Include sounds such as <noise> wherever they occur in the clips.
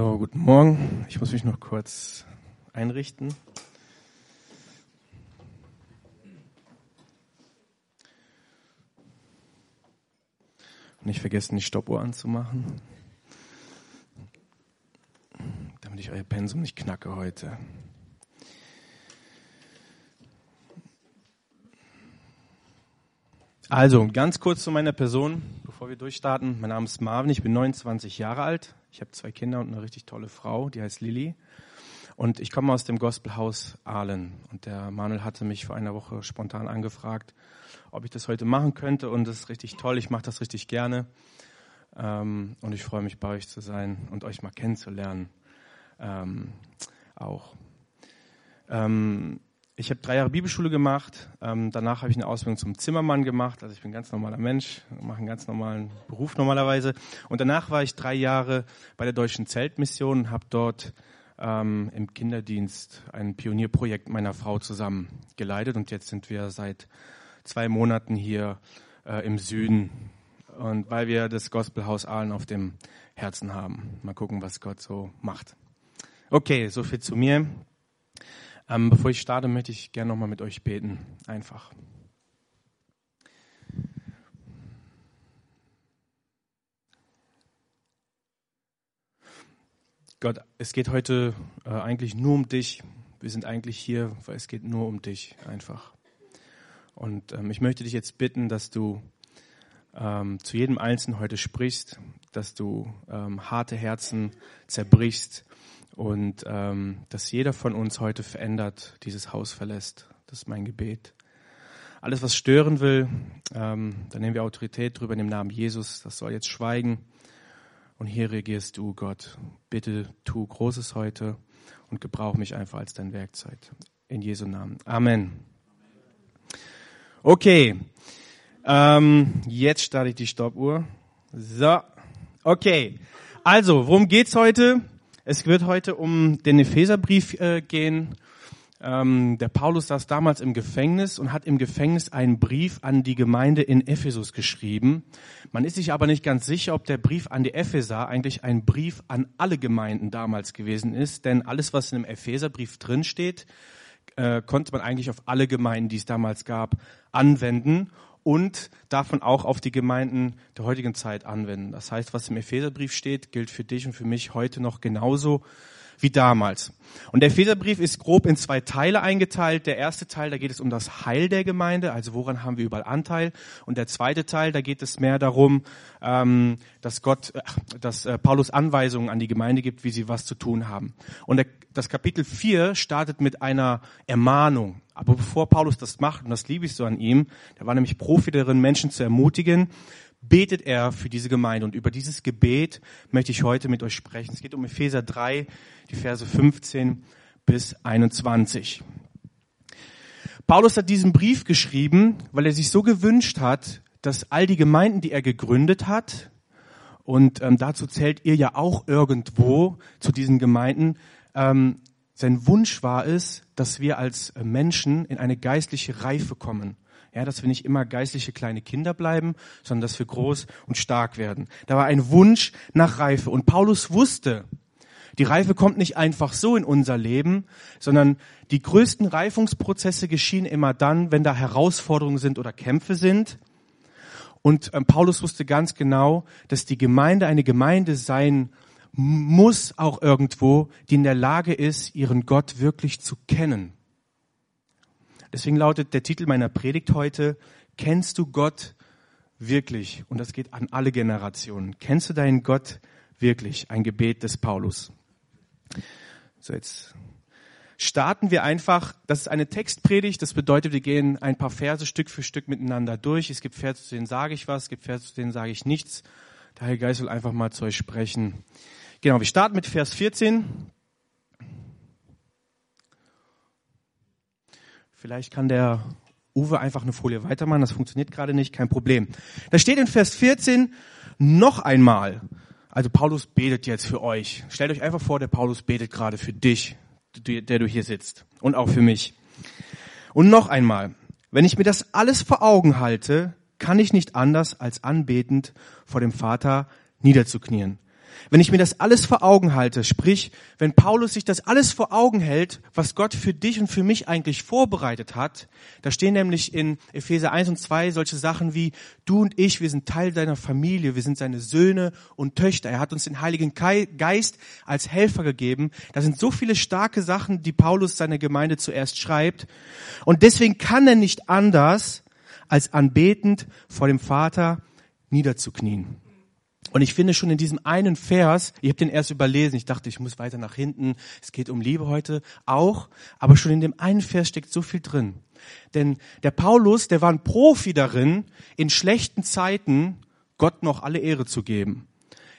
So, guten Morgen. Ich muss mich noch kurz einrichten. Nicht vergessen, die Stoppuhr anzumachen, damit ich euer Pensum nicht knacke heute. Also, ganz kurz zu meiner Person, bevor wir durchstarten. Mein Name ist Marvin, ich bin 29 Jahre alt. Ich habe zwei Kinder und eine richtig tolle Frau, die heißt Lilly. Und ich komme aus dem Gospelhaus Aalen. Und der Manuel hatte mich vor einer Woche spontan angefragt, ob ich das heute machen könnte. Und das ist richtig toll, ich mache das richtig gerne. Ähm, und ich freue mich, bei euch zu sein und euch mal kennenzulernen. Ähm, auch. Ähm, ich habe drei Jahre Bibelschule gemacht. Ähm, danach habe ich eine Ausbildung zum Zimmermann gemacht. Also ich bin ein ganz normaler Mensch, mache einen ganz normalen Beruf normalerweise. Und danach war ich drei Jahre bei der Deutschen Zeltmission und habe dort ähm, im Kinderdienst ein Pionierprojekt meiner Frau zusammen geleitet. Und jetzt sind wir seit zwei Monaten hier äh, im Süden. Und weil wir das Gospelhaus Aalen auf dem Herzen haben. Mal gucken, was Gott so macht. Okay, so viel zu mir. Ähm, bevor ich starte, möchte ich gerne nochmal mit euch beten. Einfach. Gott, es geht heute äh, eigentlich nur um dich. Wir sind eigentlich hier, weil es geht nur um dich einfach. Und ähm, ich möchte dich jetzt bitten, dass du ähm, zu jedem Einzelnen heute sprichst, dass du ähm, harte Herzen zerbrichst und ähm, dass jeder von uns heute verändert dieses Haus verlässt. Das ist mein Gebet. Alles, was stören will, ähm, da nehmen wir Autorität drüber in dem Namen Jesus. Das soll jetzt schweigen. Und hier regierst du, Gott. Bitte tu Großes heute und gebrauch mich einfach als dein Werkzeug. In Jesu Namen. Amen. Okay. Ähm, jetzt starte ich die Stoppuhr. So. Okay. Also, worum geht's heute? Es wird heute um den Epheserbrief äh, gehen. Ähm, der Paulus saß damals im Gefängnis und hat im Gefängnis einen Brief an die Gemeinde in Ephesus geschrieben. Man ist sich aber nicht ganz sicher, ob der Brief an die Epheser eigentlich ein Brief an alle Gemeinden damals gewesen ist, denn alles, was in dem Epheserbrief drinsteht, äh, konnte man eigentlich auf alle Gemeinden, die es damals gab, anwenden und davon auch auf die Gemeinden der heutigen Zeit anwenden. Das heißt, was im Epheserbrief steht, gilt für dich und für mich heute noch genauso wie damals. Und der Epheserbrief ist grob in zwei Teile eingeteilt. Der erste Teil, da geht es um das Heil der Gemeinde, also woran haben wir überall Anteil. Und der zweite Teil, da geht es mehr darum, ähm, dass Gott, äh, dass äh, Paulus Anweisungen an die Gemeinde gibt, wie sie was zu tun haben. Und das Kapitel 4 startet mit einer Ermahnung. Aber bevor Paulus das macht, und das liebe ich so an ihm, der war nämlich Profi darin, Menschen zu ermutigen, betet er für diese Gemeinde. Und über dieses Gebet möchte ich heute mit euch sprechen. Es geht um Epheser 3, die Verse 15 bis 21. Paulus hat diesen Brief geschrieben, weil er sich so gewünscht hat, dass all die Gemeinden, die er gegründet hat, und ähm, dazu zählt ihr ja auch irgendwo zu diesen Gemeinden, ähm, sein Wunsch war es, dass wir als Menschen in eine geistliche Reife kommen. Ja, dass wir nicht immer geistliche kleine Kinder bleiben, sondern dass wir groß und stark werden. Da war ein Wunsch nach Reife. Und Paulus wusste, die Reife kommt nicht einfach so in unser Leben, sondern die größten Reifungsprozesse geschehen immer dann, wenn da Herausforderungen sind oder Kämpfe sind. Und ähm, Paulus wusste ganz genau, dass die Gemeinde eine Gemeinde sein muss auch irgendwo, die in der Lage ist, ihren Gott wirklich zu kennen. Deswegen lautet der Titel meiner Predigt heute, kennst du Gott wirklich? Und das geht an alle Generationen. Kennst du deinen Gott wirklich? Ein Gebet des Paulus. So, jetzt starten wir einfach. Das ist eine Textpredigt. Das bedeutet, wir gehen ein paar Verse Stück für Stück miteinander durch. Es gibt Verse, zu denen sage ich was, es gibt Verse, zu denen sage ich nichts. Der Heilige Geist will einfach mal zu euch sprechen. Genau, wir starten mit Vers 14. Vielleicht kann der Uwe einfach eine Folie weitermachen, das funktioniert gerade nicht, kein Problem. Da steht in Vers 14 noch einmal, also Paulus betet jetzt für euch. Stellt euch einfach vor, der Paulus betet gerade für dich, der du hier sitzt und auch für mich. Und noch einmal, wenn ich mir das alles vor Augen halte, kann ich nicht anders als anbetend vor dem Vater niederzuknien. Wenn ich mir das alles vor Augen halte, sprich, wenn Paulus sich das alles vor Augen hält, was Gott für dich und für mich eigentlich vorbereitet hat, da stehen nämlich in Epheser 1 und 2 solche Sachen wie, du und ich, wir sind Teil seiner Familie, wir sind seine Söhne und Töchter. Er hat uns den Heiligen Geist als Helfer gegeben. Da sind so viele starke Sachen, die Paulus seiner Gemeinde zuerst schreibt. Und deswegen kann er nicht anders, als anbetend vor dem Vater niederzuknien. Und ich finde schon in diesem einen Vers, ich habe den erst überlesen, ich dachte, ich muss weiter nach hinten, es geht um Liebe heute auch, aber schon in dem einen Vers steckt so viel drin. Denn der Paulus, der war ein Profi darin, in schlechten Zeiten Gott noch alle Ehre zu geben.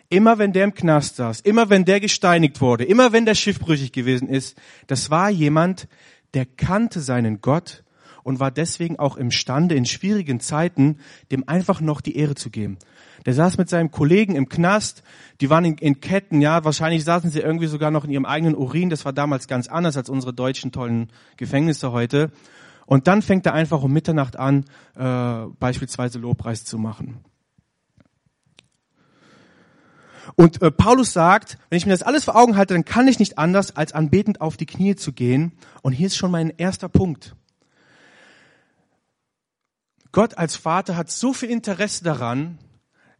Immer wenn der im Knast saß, immer wenn der gesteinigt wurde, immer wenn der schiffbrüchig gewesen ist, das war jemand, der kannte seinen Gott und war deswegen auch imstande, in schwierigen Zeiten dem einfach noch die Ehre zu geben. Der saß mit seinem Kollegen im Knast, die waren in, in, Ketten, ja, wahrscheinlich saßen sie irgendwie sogar noch in ihrem eigenen Urin, das war damals ganz anders als unsere deutschen tollen Gefängnisse heute. Und dann fängt er einfach um Mitternacht an, äh, beispielsweise Lobpreis zu machen. Und äh, Paulus sagt, wenn ich mir das alles vor Augen halte, dann kann ich nicht anders, als anbetend auf die Knie zu gehen. Und hier ist schon mein erster Punkt. Gott als Vater hat so viel Interesse daran,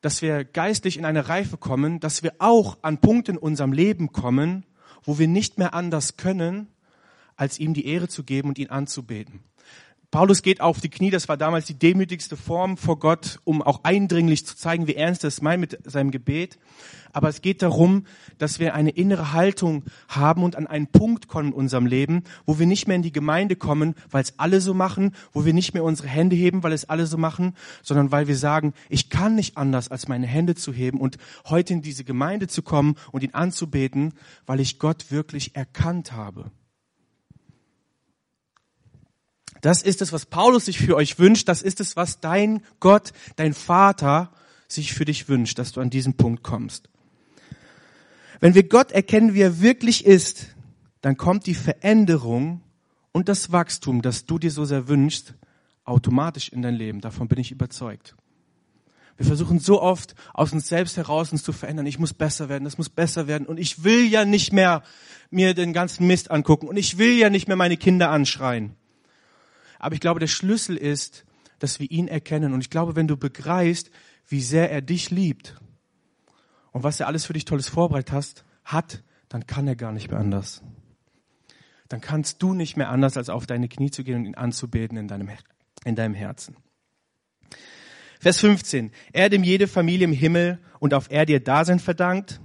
dass wir geistlich in eine Reife kommen, dass wir auch an Punkten in unserem Leben kommen, wo wir nicht mehr anders können, als ihm die Ehre zu geben und ihn anzubeten. Paulus geht auf die Knie, das war damals die demütigste Form vor Gott, um auch eindringlich zu zeigen, wie ernst er es meint mit seinem Gebet. Aber es geht darum, dass wir eine innere Haltung haben und an einen Punkt kommen in unserem Leben, wo wir nicht mehr in die Gemeinde kommen, weil es alle so machen, wo wir nicht mehr unsere Hände heben, weil es alle so machen, sondern weil wir sagen, ich kann nicht anders, als meine Hände zu heben und heute in diese Gemeinde zu kommen und ihn anzubeten, weil ich Gott wirklich erkannt habe. Das ist es, was Paulus sich für euch wünscht. Das ist es, was dein Gott, dein Vater sich für dich wünscht, dass du an diesen Punkt kommst. Wenn wir Gott erkennen, wie er wirklich ist, dann kommt die Veränderung und das Wachstum, das du dir so sehr wünschst, automatisch in dein Leben. Davon bin ich überzeugt. Wir versuchen so oft aus uns selbst heraus uns zu verändern. Ich muss besser werden, das muss besser werden. Und ich will ja nicht mehr mir den ganzen Mist angucken. Und ich will ja nicht mehr meine Kinder anschreien. Aber ich glaube, der Schlüssel ist, dass wir ihn erkennen. Und ich glaube, wenn du begreifst, wie sehr er dich liebt und was er alles für dich Tolles vorbereitet hat, dann kann er gar nicht mehr anders. Dann kannst du nicht mehr anders, als auf deine Knie zu gehen und ihn anzubeten in deinem, in deinem Herzen. Vers 15. Er, dem jede Familie im Himmel und auf Erde ihr Dasein verdankt.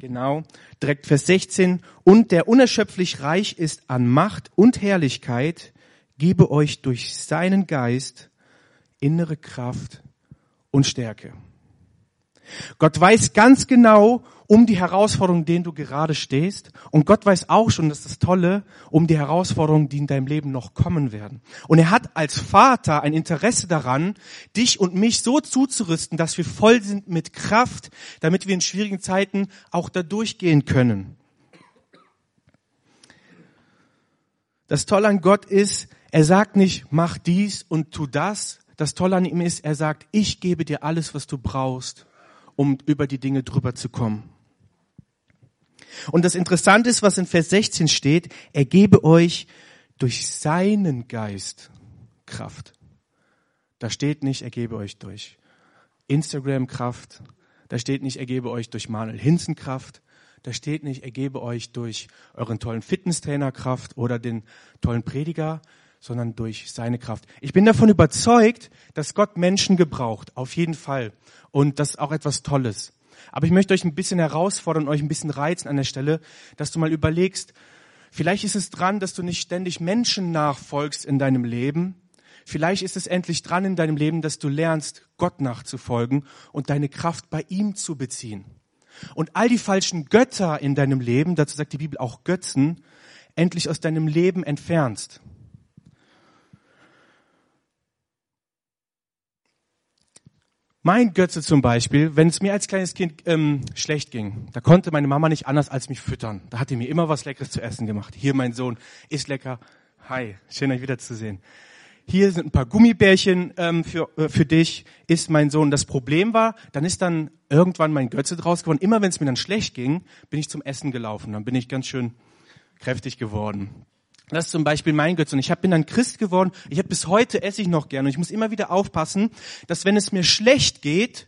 Genau. Direkt Vers 16. Und der unerschöpflich reich ist an Macht und Herrlichkeit, gebe euch durch seinen Geist innere Kraft und Stärke. Gott weiß ganz genau um die Herausforderungen, denen du gerade stehst. Und Gott weiß auch schon, das ist das Tolle, um die Herausforderungen, die in deinem Leben noch kommen werden. Und er hat als Vater ein Interesse daran, dich und mich so zuzurüsten, dass wir voll sind mit Kraft, damit wir in schwierigen Zeiten auch da durchgehen können. Das Tolle an Gott ist, er sagt nicht, mach dies und tu das. Das Tolle an ihm ist, er sagt, ich gebe dir alles, was du brauchst, um über die Dinge drüber zu kommen. Und das Interessante ist, was in Vers 16 steht, er gebe euch durch seinen Geist Kraft. Da steht nicht, er gebe euch durch Instagram Kraft. Da steht nicht, er gebe euch durch Manuel Hinzen Kraft. Da steht nicht, er gebe euch durch euren tollen Fitnesstrainer Kraft oder den tollen Prediger, sondern durch seine Kraft. Ich bin davon überzeugt, dass Gott Menschen gebraucht, auf jeden Fall. Und das ist auch etwas Tolles. Aber ich möchte euch ein bisschen herausfordern, euch ein bisschen reizen an der Stelle, dass du mal überlegst, vielleicht ist es dran, dass du nicht ständig Menschen nachfolgst in deinem Leben. Vielleicht ist es endlich dran in deinem Leben, dass du lernst, Gott nachzufolgen und deine Kraft bei ihm zu beziehen. Und all die falschen Götter in deinem Leben, dazu sagt die Bibel auch Götzen, endlich aus deinem Leben entfernst. Mein Götze zum Beispiel, wenn es mir als kleines Kind ähm, schlecht ging, da konnte meine Mama nicht anders als mich füttern. Da hat die mir immer was Leckeres zu essen gemacht. Hier mein Sohn, ist lecker. Hi, schön euch wiederzusehen. hier sind ein paar Gummibärchen ähm, für, äh, für dich, ist mein Sohn. Das Problem war, dann ist dann irgendwann mein Götze draus geworden. Immer wenn es mir dann schlecht ging, bin ich zum Essen gelaufen. Dann bin ich ganz schön kräftig geworden. Das ist zum Beispiel mein Götze. Und ich bin dann Christ geworden. Ich habe bis heute esse ich noch gern. Und ich muss immer wieder aufpassen, dass wenn es mir schlecht geht,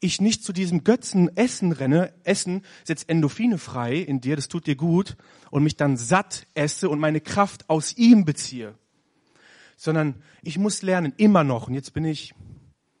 ich nicht zu diesem Götzen Essen renne. Essen setzt Endorphine frei in dir, das tut dir gut. Und mich dann satt esse und meine Kraft aus ihm beziehe sondern ich muss lernen, immer noch, und jetzt bin ich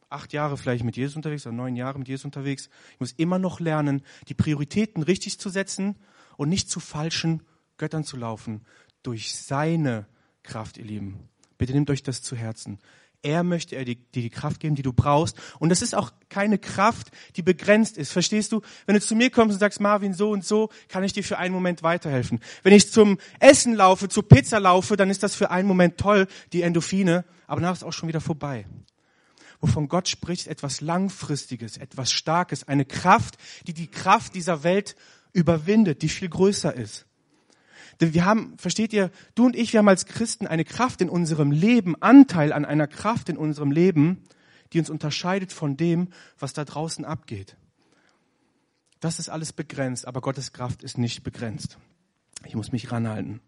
acht Jahre vielleicht mit Jesus unterwegs oder neun Jahre mit Jesus unterwegs, ich muss immer noch lernen, die Prioritäten richtig zu setzen und nicht zu falschen Göttern zu laufen. Durch seine Kraft, ihr Lieben. Bitte nehmt euch das zu Herzen. Er möchte dir die, die Kraft geben, die du brauchst. Und das ist auch keine Kraft, die begrenzt ist. Verstehst du? Wenn du zu mir kommst und sagst, Marvin, so und so, kann ich dir für einen Moment weiterhelfen. Wenn ich zum Essen laufe, zur Pizza laufe, dann ist das für einen Moment toll, die Endorphine, aber danach ist auch schon wieder vorbei. Wovon Gott spricht, etwas Langfristiges, etwas Starkes, eine Kraft, die die Kraft dieser Welt überwindet, die viel größer ist. Wir haben, versteht ihr, du und ich, wir haben als Christen eine Kraft in unserem Leben, Anteil an einer Kraft in unserem Leben, die uns unterscheidet von dem, was da draußen abgeht. Das ist alles begrenzt, aber Gottes Kraft ist nicht begrenzt. Ich muss mich ranhalten.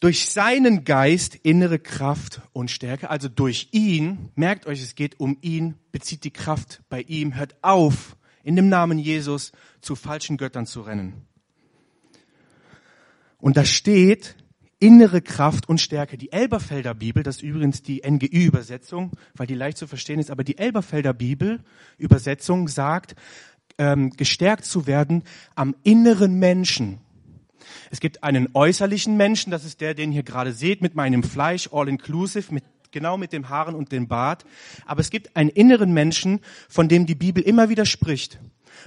Durch seinen Geist innere Kraft und Stärke, also durch ihn, merkt euch, es geht um ihn, bezieht die Kraft bei ihm, hört auf, in dem Namen Jesus zu falschen Göttern zu rennen. Und da steht innere Kraft und Stärke. Die Elberfelder Bibel, das ist übrigens die NGÜ-Übersetzung, weil die leicht zu verstehen ist, aber die Elberfelder Bibel-Übersetzung sagt, ähm, gestärkt zu werden am inneren Menschen. Es gibt einen äußerlichen Menschen, das ist der, den ihr gerade seht, mit meinem Fleisch, all inclusive, mit genau mit dem Haaren und dem Bart. Aber es gibt einen inneren Menschen, von dem die Bibel immer wieder spricht.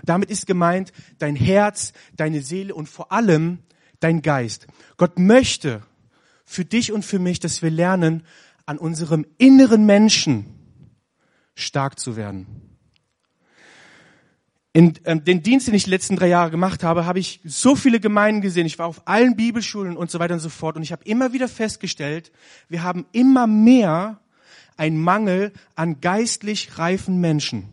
Damit ist gemeint dein Herz, deine Seele und vor allem dein Geist. Gott möchte für dich und für mich, dass wir lernen, an unserem inneren Menschen stark zu werden. In ähm, den Dienst, den ich die letzten drei Jahre gemacht habe, habe ich so viele Gemeinden gesehen. Ich war auf allen Bibelschulen und so weiter und so fort. Und ich habe immer wieder festgestellt, wir haben immer mehr einen Mangel an geistlich reifen Menschen.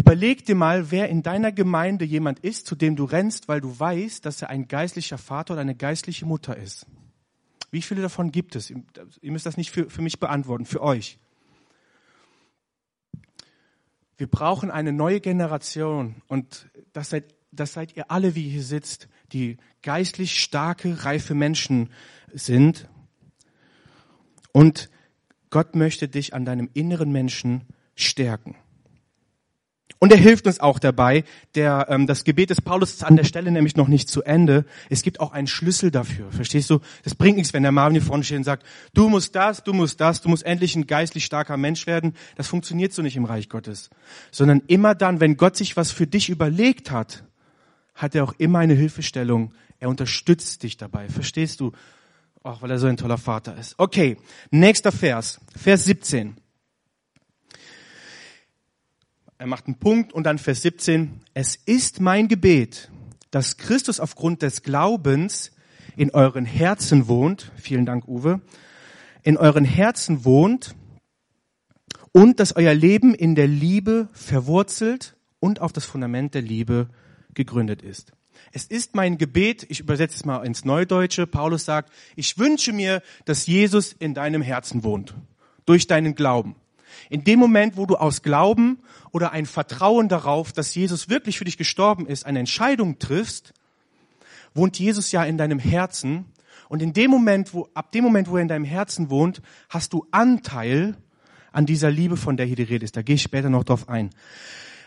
Überleg dir mal, wer in deiner Gemeinde jemand ist, zu dem du rennst, weil du weißt, dass er ein geistlicher Vater oder eine geistliche Mutter ist. Wie viele davon gibt es? Ihr müsst das nicht für, für mich beantworten, für euch. Wir brauchen eine neue Generation und das seid, das seid ihr alle, wie ihr hier sitzt, die geistlich starke, reife Menschen sind. Und Gott möchte dich an deinem inneren Menschen stärken. Und er hilft uns auch dabei. Der, ähm, das Gebet des Paulus ist an der Stelle nämlich noch nicht zu Ende. Es gibt auch einen Schlüssel dafür. Verstehst du? Das bringt nichts, wenn der Marvin hier vorne steht und sagt, du musst das, du musst das, du musst endlich ein geistlich starker Mensch werden. Das funktioniert so nicht im Reich Gottes. Sondern immer dann, wenn Gott sich was für dich überlegt hat, hat er auch immer eine Hilfestellung. Er unterstützt dich dabei. Verstehst du? Auch weil er so ein toller Vater ist. Okay, nächster Vers. Vers 17. Er macht einen Punkt und dann Vers 17. Es ist mein Gebet, dass Christus aufgrund des Glaubens in euren Herzen wohnt. Vielen Dank, Uwe. In euren Herzen wohnt und dass euer Leben in der Liebe verwurzelt und auf das Fundament der Liebe gegründet ist. Es ist mein Gebet, ich übersetze es mal ins Neudeutsche, Paulus sagt, ich wünsche mir, dass Jesus in deinem Herzen wohnt, durch deinen Glauben. In dem Moment, wo du aus Glauben oder ein Vertrauen darauf, dass Jesus wirklich für dich gestorben ist, eine Entscheidung triffst, wohnt Jesus ja in deinem Herzen. Und in dem Moment, wo, ab dem Moment, wo er in deinem Herzen wohnt, hast du Anteil an dieser Liebe, von der hier die Rede ist. Da gehe ich später noch drauf ein.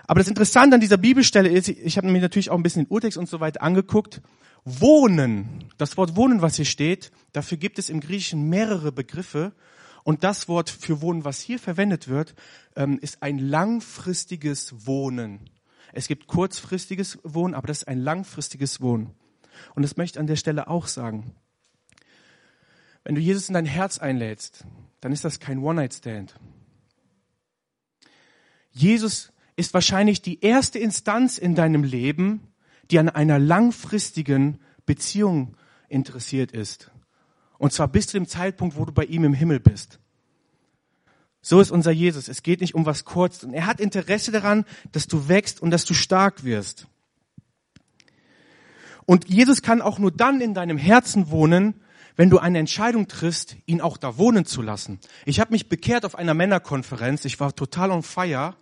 Aber das Interessante an dieser Bibelstelle ist, ich habe mir natürlich auch ein bisschen den Urtext und so weiter angeguckt. Wohnen, das Wort Wohnen, was hier steht, dafür gibt es im Griechischen mehrere Begriffe. Und das Wort für Wohnen, was hier verwendet wird, ähm, ist ein langfristiges Wohnen. Es gibt kurzfristiges Wohnen, aber das ist ein langfristiges Wohnen. Und das möchte ich an der Stelle auch sagen. Wenn du Jesus in dein Herz einlädst, dann ist das kein One-Night-Stand. Jesus ist wahrscheinlich die erste Instanz in deinem Leben, die an einer langfristigen Beziehung interessiert ist. Und zwar bis zu dem Zeitpunkt, wo du bei ihm im Himmel bist. So ist unser Jesus. Es geht nicht um was kurz. Und er hat Interesse daran, dass du wächst und dass du stark wirst. Und Jesus kann auch nur dann in deinem Herzen wohnen, wenn du eine Entscheidung triffst, ihn auch da wohnen zu lassen. Ich habe mich bekehrt auf einer Männerkonferenz. Ich war total on fire,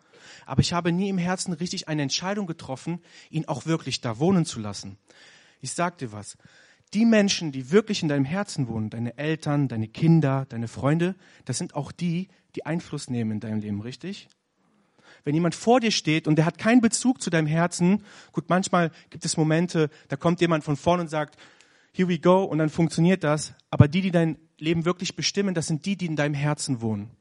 aber ich habe nie im Herzen richtig eine Entscheidung getroffen, ihn auch wirklich da wohnen zu lassen. Ich sag dir was. Die Menschen, die wirklich in deinem Herzen wohnen, deine Eltern, deine Kinder, deine Freunde, das sind auch die, die Einfluss nehmen in deinem Leben, richtig? Wenn jemand vor dir steht und der hat keinen Bezug zu deinem Herzen, gut, manchmal gibt es Momente, da kommt jemand von vorne und sagt, here we go, und dann funktioniert das. Aber die, die dein Leben wirklich bestimmen, das sind die, die in deinem Herzen wohnen.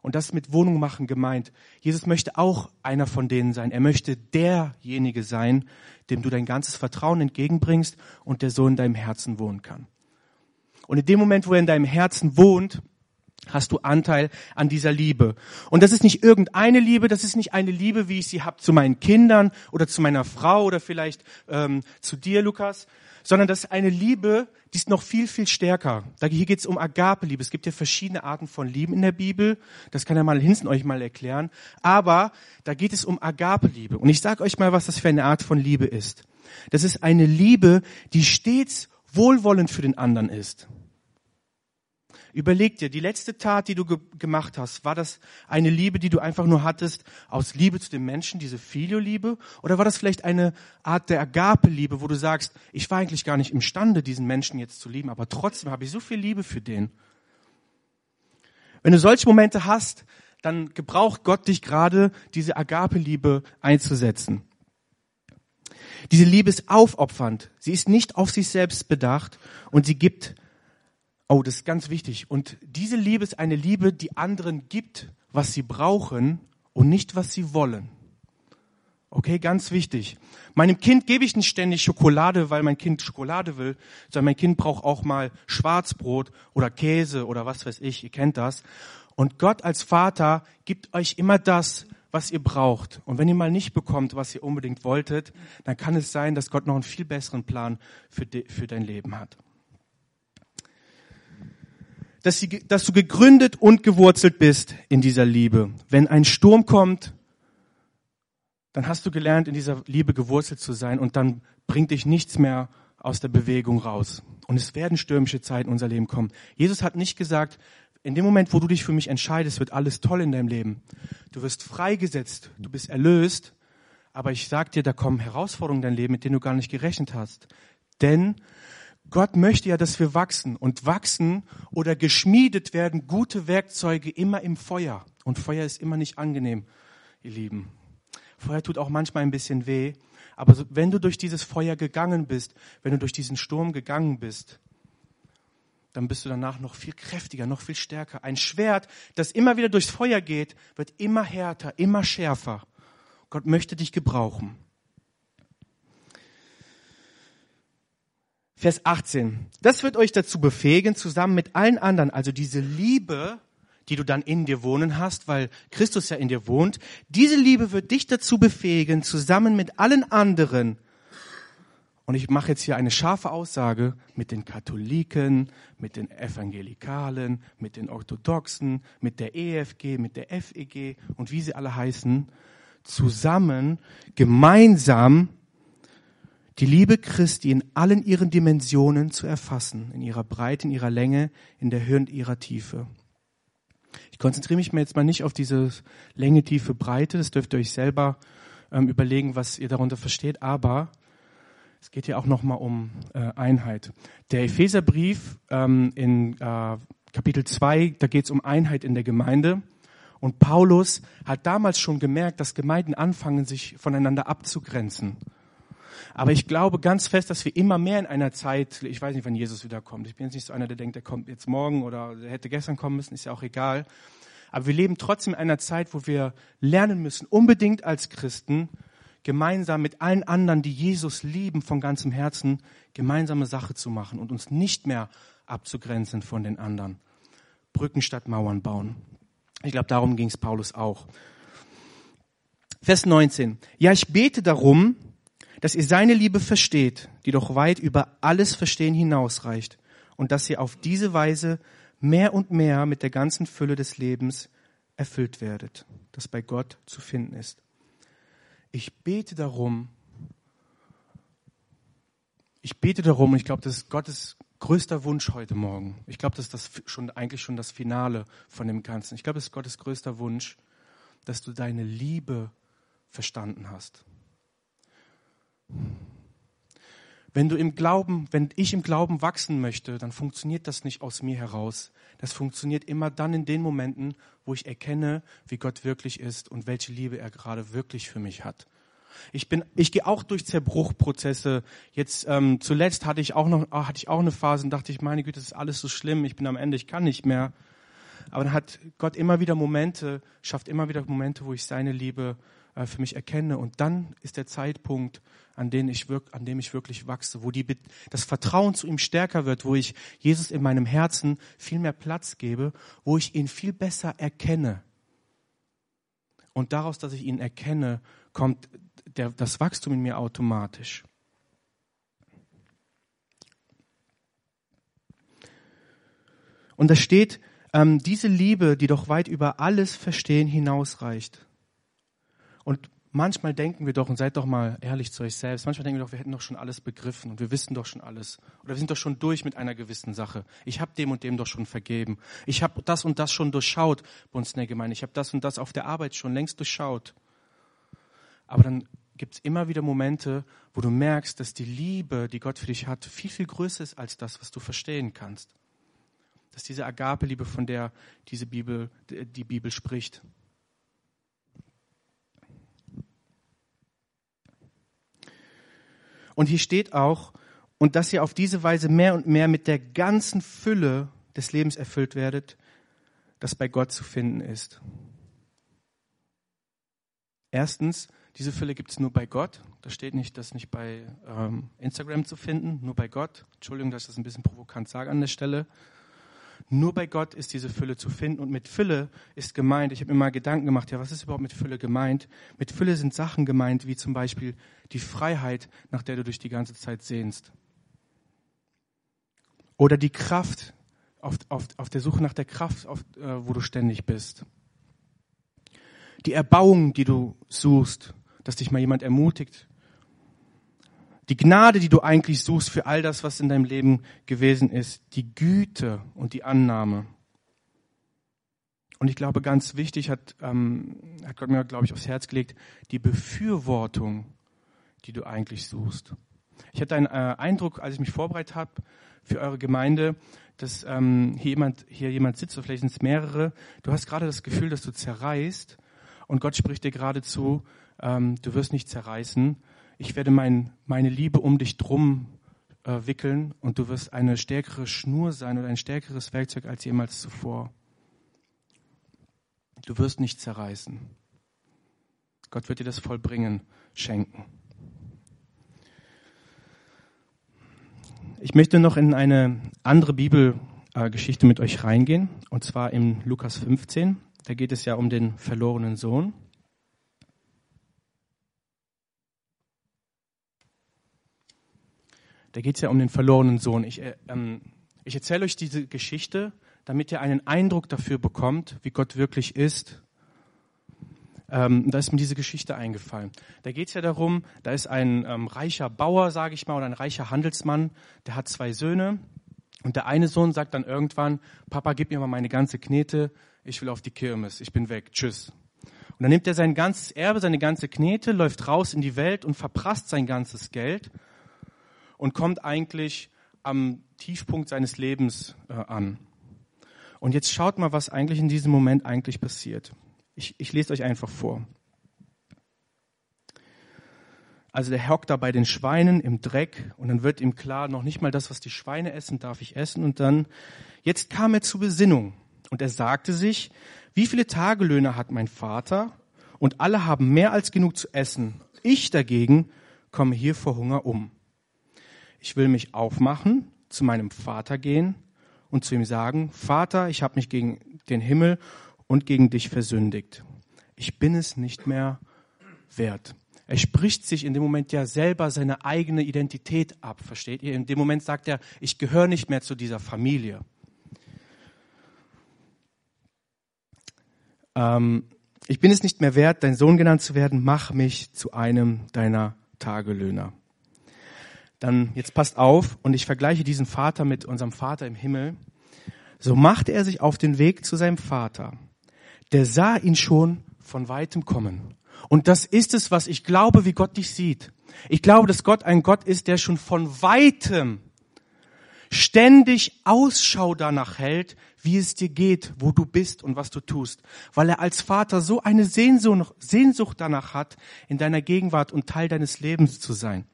Und das mit Wohnung machen gemeint. Jesus möchte auch einer von denen sein. Er möchte derjenige sein, dem du dein ganzes Vertrauen entgegenbringst und der so in deinem Herzen wohnen kann. Und in dem Moment, wo er in deinem Herzen wohnt, hast du Anteil an dieser Liebe. Und das ist nicht irgendeine Liebe, das ist nicht eine Liebe, wie ich sie habe zu meinen Kindern oder zu meiner Frau oder vielleicht ähm, zu dir, Lukas, sondern das ist eine Liebe, die ist noch viel, viel stärker. Hier geht es um Agape-Liebe. Es gibt ja verschiedene Arten von Lieben in der Bibel. Das kann ja mal Hinsen euch mal erklären. Aber da geht es um Agape-Liebe. Und ich sage euch mal, was das für eine Art von Liebe ist. Das ist eine Liebe, die stets wohlwollend für den anderen ist. Überleg dir, die letzte Tat, die du ge gemacht hast, war das eine Liebe, die du einfach nur hattest aus Liebe zu dem Menschen, diese Filio-Liebe? Oder war das vielleicht eine Art der Agape-Liebe, wo du sagst, ich war eigentlich gar nicht imstande, diesen Menschen jetzt zu lieben, aber trotzdem habe ich so viel Liebe für den? Wenn du solche Momente hast, dann gebraucht Gott dich gerade, diese Agape-Liebe einzusetzen. Diese Liebe ist aufopfernd. Sie ist nicht auf sich selbst bedacht und sie gibt Oh, das ist ganz wichtig. Und diese Liebe ist eine Liebe, die anderen gibt, was sie brauchen und nicht, was sie wollen. Okay, ganz wichtig. Meinem Kind gebe ich nicht ständig Schokolade, weil mein Kind Schokolade will, sondern mein Kind braucht auch mal Schwarzbrot oder Käse oder was weiß ich, ihr kennt das. Und Gott als Vater gibt euch immer das, was ihr braucht. Und wenn ihr mal nicht bekommt, was ihr unbedingt wolltet, dann kann es sein, dass Gott noch einen viel besseren Plan für, de, für dein Leben hat dass, sie, dass du gegründet und gewurzelt bist in dieser Liebe. Wenn ein Sturm kommt, dann hast du gelernt, in dieser Liebe gewurzelt zu sein und dann bringt dich nichts mehr aus der Bewegung raus. Und es werden stürmische Zeiten in unser Leben kommen. Jesus hat nicht gesagt, in dem Moment, wo du dich für mich entscheidest, wird alles toll in deinem Leben. Du wirst freigesetzt, du bist erlöst, aber ich sag dir, da kommen Herausforderungen in dein Leben, mit denen du gar nicht gerechnet hast. Denn Gott möchte ja, dass wir wachsen und wachsen oder geschmiedet werden gute Werkzeuge immer im Feuer. Und Feuer ist immer nicht angenehm, ihr Lieben. Feuer tut auch manchmal ein bisschen weh. Aber wenn du durch dieses Feuer gegangen bist, wenn du durch diesen Sturm gegangen bist, dann bist du danach noch viel kräftiger, noch viel stärker. Ein Schwert, das immer wieder durchs Feuer geht, wird immer härter, immer schärfer. Gott möchte dich gebrauchen. Vers 18. Das wird euch dazu befähigen, zusammen mit allen anderen, also diese Liebe, die du dann in dir wohnen hast, weil Christus ja in dir wohnt, diese Liebe wird dich dazu befähigen, zusammen mit allen anderen, und ich mache jetzt hier eine scharfe Aussage mit den Katholiken, mit den Evangelikalen, mit den Orthodoxen, mit der EFG, mit der FEG und wie sie alle heißen, zusammen, gemeinsam die Liebe Christi in allen ihren Dimensionen zu erfassen, in ihrer Breite, in ihrer Länge, in der Höhe und ihrer Tiefe. Ich konzentriere mich mir jetzt mal nicht auf diese Länge, Tiefe, Breite, das dürft ihr euch selber ähm, überlegen, was ihr darunter versteht, aber es geht ja auch nochmal um äh, Einheit. Der Epheserbrief ähm, in äh, Kapitel 2, da geht es um Einheit in der Gemeinde. Und Paulus hat damals schon gemerkt, dass Gemeinden anfangen, sich voneinander abzugrenzen. Aber ich glaube ganz fest, dass wir immer mehr in einer Zeit, ich weiß nicht, wann Jesus wiederkommt. Ich bin jetzt nicht so einer, der denkt, der kommt jetzt morgen oder der hätte gestern kommen müssen, ist ja auch egal. Aber wir leben trotzdem in einer Zeit, wo wir lernen müssen, unbedingt als Christen, gemeinsam mit allen anderen, die Jesus lieben von ganzem Herzen, gemeinsame Sache zu machen und uns nicht mehr abzugrenzen von den anderen. Brücken statt Mauern bauen. Ich glaube, darum ging es Paulus auch. Vers 19. Ja, ich bete darum, dass ihr seine Liebe versteht, die doch weit über alles Verstehen hinausreicht und dass ihr auf diese Weise mehr und mehr mit der ganzen Fülle des Lebens erfüllt werdet, das bei Gott zu finden ist. Ich bete darum, ich bete darum, und ich glaube, das ist Gottes größter Wunsch heute Morgen. Ich glaube, das ist das schon, eigentlich schon das Finale von dem Ganzen. Ich glaube, das ist Gottes größter Wunsch, dass du deine Liebe verstanden hast. Wenn du im Glauben, wenn ich im Glauben wachsen möchte, dann funktioniert das nicht aus mir heraus. Das funktioniert immer dann in den Momenten, wo ich erkenne, wie Gott wirklich ist und welche Liebe er gerade wirklich für mich hat. Ich bin, ich gehe auch durch Zerbruchprozesse. Jetzt ähm, zuletzt hatte ich auch noch, ah, hatte ich auch eine Phase und dachte ich, meine Güte, das ist alles so schlimm. Ich bin am Ende, ich kann nicht mehr. Aber dann hat Gott immer wieder Momente, schafft immer wieder Momente, wo ich seine Liebe äh, für mich erkenne. Und dann ist der Zeitpunkt, an dem ich, wirk, an dem ich wirklich wachse, wo die, das Vertrauen zu ihm stärker wird, wo ich Jesus in meinem Herzen viel mehr Platz gebe, wo ich ihn viel besser erkenne. Und daraus, dass ich ihn erkenne, kommt der, das Wachstum in mir automatisch. Und da steht, ähm, diese Liebe, die doch weit über alles Verstehen hinausreicht. Und manchmal denken wir doch, und seid doch mal ehrlich zu euch selbst, manchmal denken wir doch, wir hätten doch schon alles begriffen und wir wissen doch schon alles. Oder wir sind doch schon durch mit einer gewissen Sache. Ich habe dem und dem doch schon vergeben. Ich habe das und das schon durchschaut bei uns in der Gemeinde. Ich habe das und das auf der Arbeit schon längst durchschaut. Aber dann gibt es immer wieder Momente, wo du merkst, dass die Liebe, die Gott für dich hat, viel, viel größer ist als das, was du verstehen kannst. Dass diese Agape-Liebe, von der diese Bibel, die Bibel spricht. Und hier steht auch, und dass ihr auf diese Weise mehr und mehr mit der ganzen Fülle des Lebens erfüllt werdet, das bei Gott zu finden ist. Erstens, diese Fülle gibt es nur bei Gott. Da steht nicht, das nicht bei ähm, Instagram zu finden, nur bei Gott. Entschuldigung, dass ich das ein bisschen provokant sage an der Stelle. Nur bei Gott ist diese Fülle zu finden. Und mit Fülle ist gemeint, ich habe mir mal Gedanken gemacht, ja, was ist überhaupt mit Fülle gemeint? Mit Fülle sind Sachen gemeint, wie zum Beispiel die Freiheit, nach der du dich die ganze Zeit sehnst. Oder die Kraft, auf, auf, auf der Suche nach der Kraft, auf, äh, wo du ständig bist. Die Erbauung, die du suchst, dass dich mal jemand ermutigt. Die Gnade, die du eigentlich suchst für all das, was in deinem Leben gewesen ist. Die Güte und die Annahme. Und ich glaube, ganz wichtig hat, ähm, hat Gott mir, glaube ich, aufs Herz gelegt, die Befürwortung, die du eigentlich suchst. Ich hatte einen äh, Eindruck, als ich mich vorbereitet habe für eure Gemeinde, dass ähm, hier, jemand, hier jemand sitzt, oder vielleicht sind es mehrere. Du hast gerade das Gefühl, dass du zerreißt und Gott spricht dir geradezu, ähm, du wirst nicht zerreißen. Ich werde mein, meine Liebe um dich drum äh, wickeln und du wirst eine stärkere Schnur sein oder ein stärkeres Werkzeug als jemals zuvor. Du wirst nicht zerreißen. Gott wird dir das Vollbringen schenken. Ich möchte noch in eine andere Bibelgeschichte mit euch reingehen, und zwar in Lukas 15. Da geht es ja um den verlorenen Sohn. Da geht es ja um den verlorenen Sohn. Ich, äh, ähm, ich erzähle euch diese Geschichte, damit ihr einen Eindruck dafür bekommt, wie Gott wirklich ist. Ähm, da ist mir diese Geschichte eingefallen. Da geht es ja darum, da ist ein ähm, reicher Bauer, sage ich mal, oder ein reicher Handelsmann, der hat zwei Söhne. Und der eine Sohn sagt dann irgendwann, Papa, gib mir mal meine ganze Knete, ich will auf die Kirmes, ich bin weg, tschüss. Und dann nimmt er sein ganzes Erbe, seine ganze Knete, läuft raus in die Welt und verprasst sein ganzes Geld und kommt eigentlich am Tiefpunkt seines Lebens äh, an. Und jetzt schaut mal, was eigentlich in diesem Moment eigentlich passiert. Ich, ich lese euch einfach vor. Also der hockt da bei den Schweinen im Dreck und dann wird ihm klar, noch nicht mal das, was die Schweine essen, darf ich essen. Und dann, jetzt kam er zur Besinnung und er sagte sich, wie viele Tagelöhne hat mein Vater? Und alle haben mehr als genug zu essen. Ich dagegen komme hier vor Hunger um. Ich will mich aufmachen, zu meinem Vater gehen und zu ihm sagen, Vater, ich habe mich gegen den Himmel und gegen dich versündigt. Ich bin es nicht mehr wert. Er spricht sich in dem Moment ja selber seine eigene Identität ab, versteht ihr? In dem Moment sagt er, ich gehöre nicht mehr zu dieser Familie. Ähm, ich bin es nicht mehr wert, dein Sohn genannt zu werden, mach mich zu einem deiner Tagelöhner. Dann, jetzt passt auf, und ich vergleiche diesen Vater mit unserem Vater im Himmel. So machte er sich auf den Weg zu seinem Vater. Der sah ihn schon von weitem kommen. Und das ist es, was ich glaube, wie Gott dich sieht. Ich glaube, dass Gott ein Gott ist, der schon von weitem ständig Ausschau danach hält, wie es dir geht, wo du bist und was du tust, weil er als Vater so eine Sehnsucht danach hat, in deiner Gegenwart und Teil deines Lebens zu sein.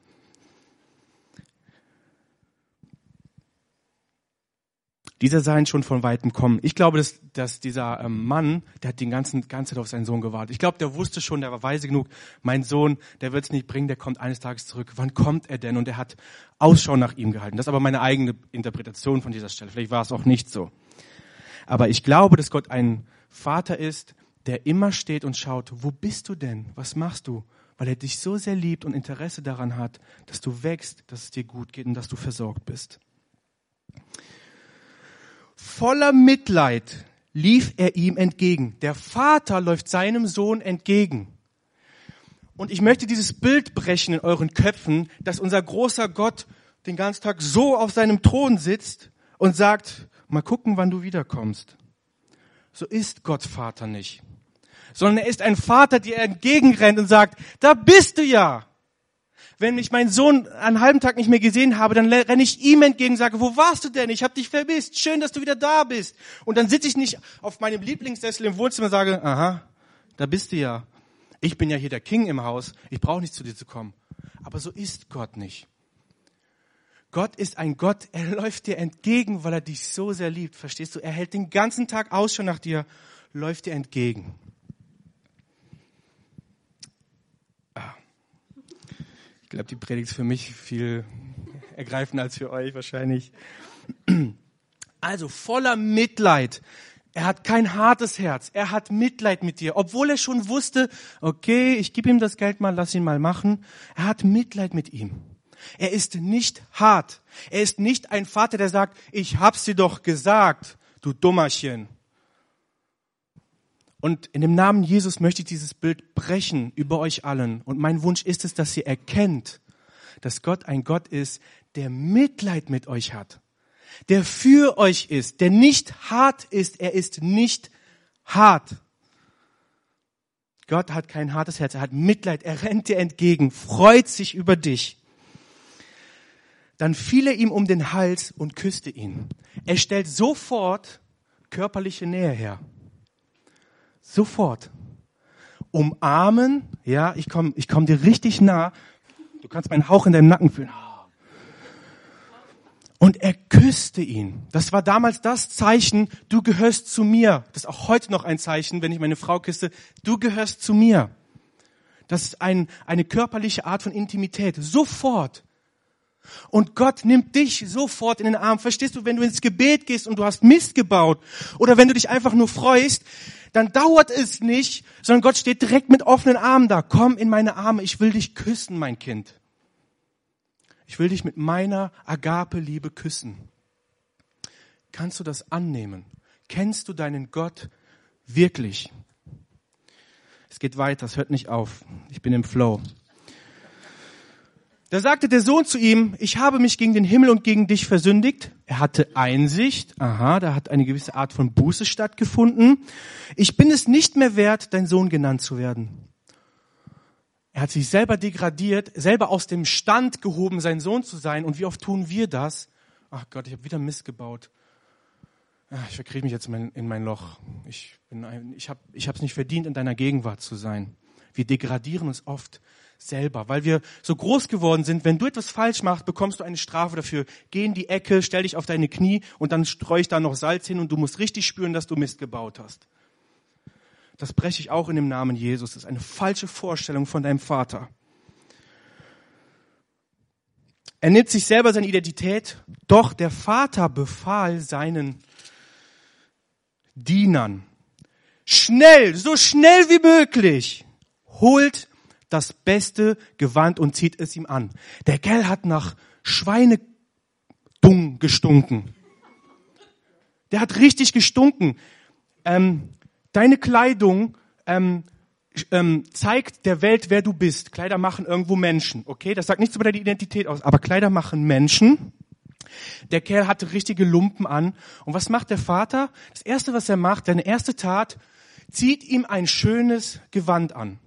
Dieser sah ihn schon von Weitem kommen. Ich glaube, dass, dass dieser ähm, Mann, der hat die ganzen, ganze Zeit auf seinen Sohn gewartet. Ich glaube, der wusste schon, der war weise genug, mein Sohn, der wird es nicht bringen, der kommt eines Tages zurück. Wann kommt er denn? Und er hat Ausschau nach ihm gehalten. Das ist aber meine eigene Interpretation von dieser Stelle. Vielleicht war es auch nicht so. Aber ich glaube, dass Gott ein Vater ist, der immer steht und schaut, wo bist du denn? Was machst du? Weil er dich so sehr liebt und Interesse daran hat, dass du wächst, dass es dir gut geht und dass du versorgt bist. Voller Mitleid lief er ihm entgegen. Der Vater läuft seinem Sohn entgegen. Und ich möchte dieses Bild brechen in euren Köpfen, dass unser großer Gott den ganzen Tag so auf seinem Thron sitzt und sagt, mal gucken, wann du wiederkommst. So ist Gott Vater nicht. Sondern er ist ein Vater, der entgegenrennt und sagt, da bist du ja. Wenn ich meinen Sohn einen halben Tag nicht mehr gesehen habe, dann renne ich ihm entgegen und sage, wo warst du denn? Ich habe dich vermisst. Schön, dass du wieder da bist. Und dann sitze ich nicht auf meinem Lieblingssessel im Wohnzimmer und sage, aha, da bist du ja. Ich bin ja hier der King im Haus. Ich brauche nicht zu dir zu kommen. Aber so ist Gott nicht. Gott ist ein Gott, er läuft dir entgegen, weil er dich so sehr liebt. Verstehst du? Er hält den ganzen Tag Ausschau nach dir, läuft dir entgegen. Glaube, die Predigt ist für mich viel ergreifender als für euch wahrscheinlich. Also voller Mitleid. Er hat kein hartes Herz. Er hat Mitleid mit dir, obwohl er schon wusste, okay, ich gebe ihm das Geld mal, lass ihn mal machen. Er hat Mitleid mit ihm. Er ist nicht hart. Er ist nicht ein Vater, der sagt, ich hab's dir doch gesagt, du Dummerchen. Und in dem Namen Jesus möchte ich dieses Bild brechen über euch allen. Und mein Wunsch ist es, dass ihr erkennt, dass Gott ein Gott ist, der Mitleid mit euch hat, der für euch ist, der nicht hart ist. Er ist nicht hart. Gott hat kein hartes Herz, er hat Mitleid, er rennt dir entgegen, freut sich über dich. Dann fiel er ihm um den Hals und küsste ihn. Er stellt sofort körperliche Nähe her. Sofort. Umarmen, ja, ich komme ich komm dir richtig nah. Du kannst meinen Hauch in deinem Nacken fühlen. Und er küsste ihn. Das war damals das Zeichen, du gehörst zu mir. Das ist auch heute noch ein Zeichen, wenn ich meine Frau küsse, du gehörst zu mir. Das ist ein, eine körperliche Art von Intimität. Sofort. Und Gott nimmt dich sofort in den Arm. Verstehst du, wenn du ins Gebet gehst und du hast Mist gebaut oder wenn du dich einfach nur freust, dann dauert es nicht, sondern Gott steht direkt mit offenen Armen da. Komm in meine Arme, ich will dich küssen, mein Kind. Ich will dich mit meiner Agape-Liebe küssen. Kannst du das annehmen? Kennst du deinen Gott wirklich? Es geht weiter, es hört nicht auf. Ich bin im Flow. Da sagte der Sohn zu ihm, ich habe mich gegen den Himmel und gegen dich versündigt. Er hatte Einsicht. Aha, da hat eine gewisse Art von Buße stattgefunden. Ich bin es nicht mehr wert, dein Sohn genannt zu werden. Er hat sich selber degradiert, selber aus dem Stand gehoben, sein Sohn zu sein. Und wie oft tun wir das? Ach Gott, ich habe wieder Mist gebaut. Ah, ich verkriege mich jetzt in mein Loch. Ich, bin, ich habe es nicht verdient, in deiner Gegenwart zu sein. Wir degradieren uns oft selber, weil wir so groß geworden sind, wenn du etwas falsch machst, bekommst du eine Strafe dafür. Geh in die Ecke, stell dich auf deine Knie und dann streue ich da noch Salz hin und du musst richtig spüren, dass du Mist gebaut hast. Das breche ich auch in dem Namen Jesus. Das ist eine falsche Vorstellung von deinem Vater. Er nimmt sich selber seine Identität, doch der Vater befahl seinen Dienern, schnell, so schnell wie möglich, holt das beste Gewand und zieht es ihm an. Der Kerl hat nach Schweinedung gestunken. Der hat richtig gestunken. Ähm, deine Kleidung ähm, ähm, zeigt der Welt, wer du bist. Kleider machen irgendwo Menschen. Okay, das sagt nichts über deine Identität aus, aber Kleider machen Menschen. Der Kerl hatte richtige Lumpen an. Und was macht der Vater? Das erste, was er macht, seine erste Tat, zieht ihm ein schönes Gewand an.